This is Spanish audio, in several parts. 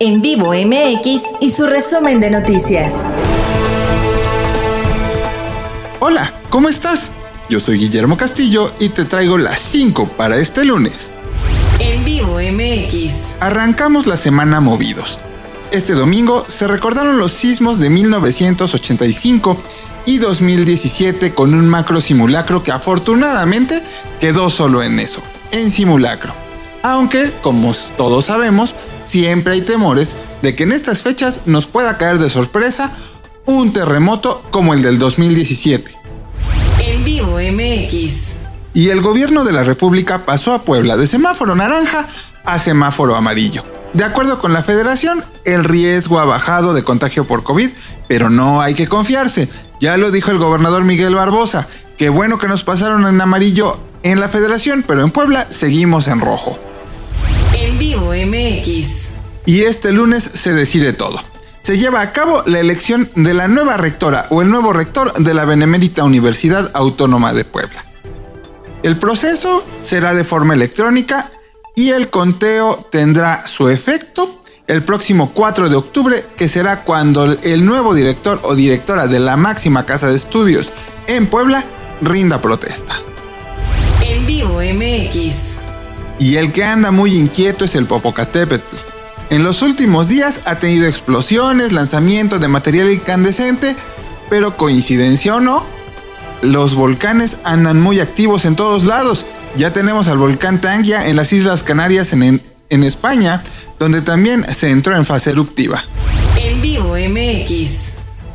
En vivo MX y su resumen de noticias. Hola, ¿cómo estás? Yo soy Guillermo Castillo y te traigo las 5 para este lunes. En vivo MX. Arrancamos la semana movidos. Este domingo se recordaron los sismos de 1985 y 2017 con un macro simulacro que afortunadamente quedó solo en eso, en simulacro. Aunque, como todos sabemos, siempre hay temores de que en estas fechas nos pueda caer de sorpresa un terremoto como el del 2017. En vivo MX. Y el gobierno de la República pasó a Puebla de semáforo naranja a semáforo amarillo. De acuerdo con la federación, el riesgo ha bajado de contagio por COVID, pero no hay que confiarse. Ya lo dijo el gobernador Miguel Barbosa. Qué bueno que nos pasaron en amarillo en la federación, pero en Puebla seguimos en rojo. En vivo MX. Y este lunes se decide todo. Se lleva a cabo la elección de la nueva rectora o el nuevo rector de la Benemérita Universidad Autónoma de Puebla. El proceso será de forma electrónica y el conteo tendrá su efecto el próximo 4 de octubre, que será cuando el nuevo director o directora de la máxima casa de estudios en Puebla rinda protesta. En vivo MX. Y el que anda muy inquieto es el Popocatépetl. En los últimos días ha tenido explosiones, lanzamientos de material incandescente, pero coincidencia o no, los volcanes andan muy activos en todos lados. Ya tenemos al volcán Tangia en las Islas Canarias en, en España, donde también se entró en fase eruptiva. En vivo MX.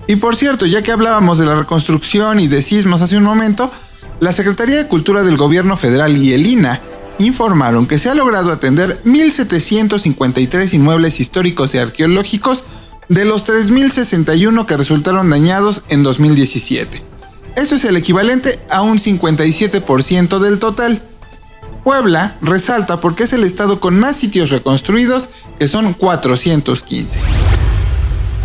Y por cierto, ya que hablábamos de la reconstrucción y de sismos hace un momento, la Secretaría de Cultura del Gobierno Federal y el INA informaron que se ha logrado atender 1.753 inmuebles históricos y arqueológicos de los 3.061 que resultaron dañados en 2017. Esto es el equivalente a un 57% del total. Puebla resalta porque es el estado con más sitios reconstruidos, que son 415.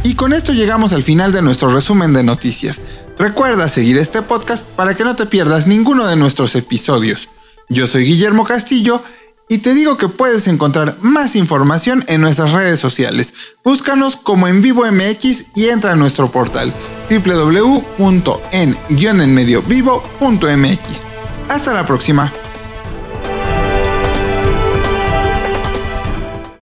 Y con esto llegamos al final de nuestro resumen de noticias. Recuerda seguir este podcast para que no te pierdas ninguno de nuestros episodios. Yo soy Guillermo Castillo y te digo que puedes encontrar más información en nuestras redes sociales. Búscanos como en vivo MX y entra a nuestro portal www.en-enmediovivo.mx. Hasta la próxima.